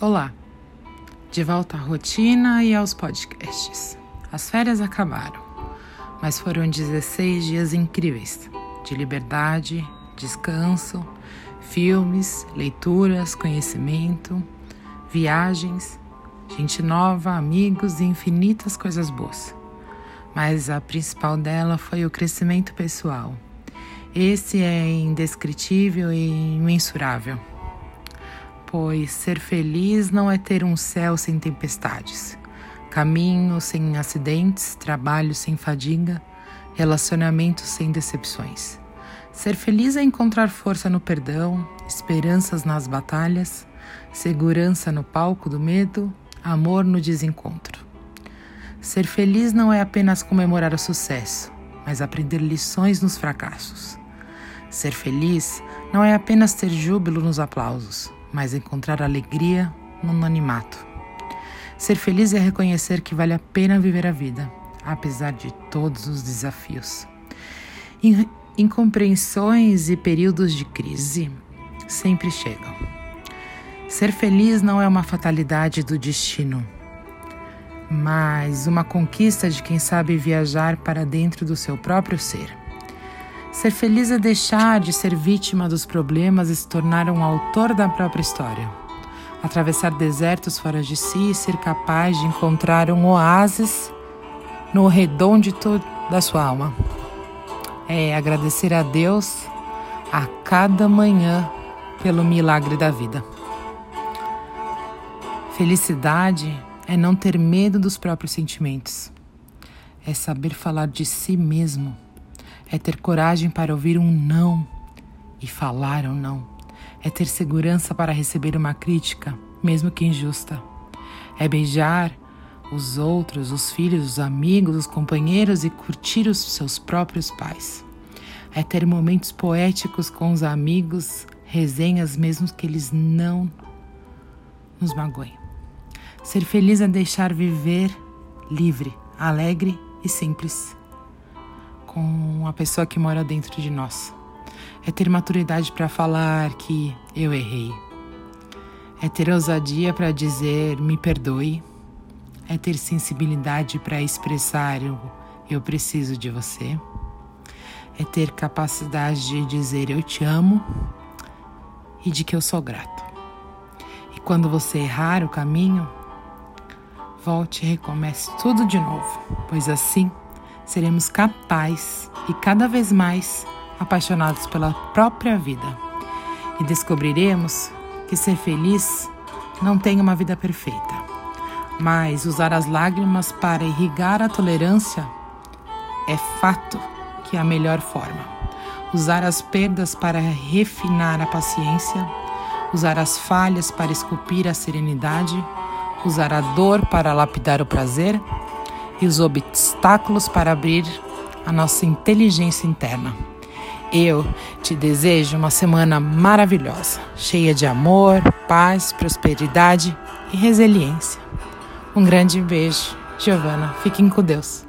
Olá, de volta à rotina e aos podcasts. As férias acabaram, mas foram 16 dias incríveis de liberdade, descanso, filmes, leituras, conhecimento, viagens, gente nova, amigos e infinitas coisas boas. Mas a principal dela foi o crescimento pessoal. Esse é indescritível e imensurável pois ser feliz não é ter um céu sem tempestades, caminho sem acidentes, trabalho sem fadiga, relacionamentos sem decepções. Ser feliz é encontrar força no perdão, esperanças nas batalhas, segurança no palco do medo, amor no desencontro. Ser feliz não é apenas comemorar o sucesso, mas aprender lições nos fracassos. Ser feliz não é apenas ter júbilo nos aplausos, mas encontrar alegria no anonimato. Ser feliz é reconhecer que vale a pena viver a vida, apesar de todos os desafios. Incompreensões e períodos de crise sempre chegam. Ser feliz não é uma fatalidade do destino, mas uma conquista de quem sabe viajar para dentro do seu próprio ser. Ser feliz é deixar de ser vítima dos problemas e se tornar um autor da própria história. Atravessar desertos fora de si e ser capaz de encontrar um oásis no redondo da sua alma. É agradecer a Deus a cada manhã pelo milagre da vida. Felicidade é não ter medo dos próprios sentimentos. É saber falar de si mesmo é ter coragem para ouvir um não e falar um não. É ter segurança para receber uma crítica, mesmo que injusta. É beijar os outros, os filhos, os amigos, os companheiros e curtir os seus próprios pais. É ter momentos poéticos com os amigos, resenhas mesmo que eles não nos magoem. Ser feliz é deixar viver livre, alegre e simples com a pessoa que mora dentro de nós. É ter maturidade para falar que eu errei. É ter ousadia para dizer me perdoe. É ter sensibilidade para expressar eu, eu preciso de você. É ter capacidade de dizer eu te amo e de que eu sou grato. E quando você errar o caminho, volte e recomece tudo de novo, pois assim seremos capazes e cada vez mais apaixonados pela própria vida. E descobriremos que ser feliz não tem uma vida perfeita, mas usar as lágrimas para irrigar a tolerância é fato que é a melhor forma. Usar as perdas para refinar a paciência, usar as falhas para esculpir a serenidade, usar a dor para lapidar o prazer e os obstáculos para abrir a nossa inteligência interna. Eu te desejo uma semana maravilhosa, cheia de amor, paz, prosperidade e resiliência. Um grande beijo, Giovana. Fiquem com Deus.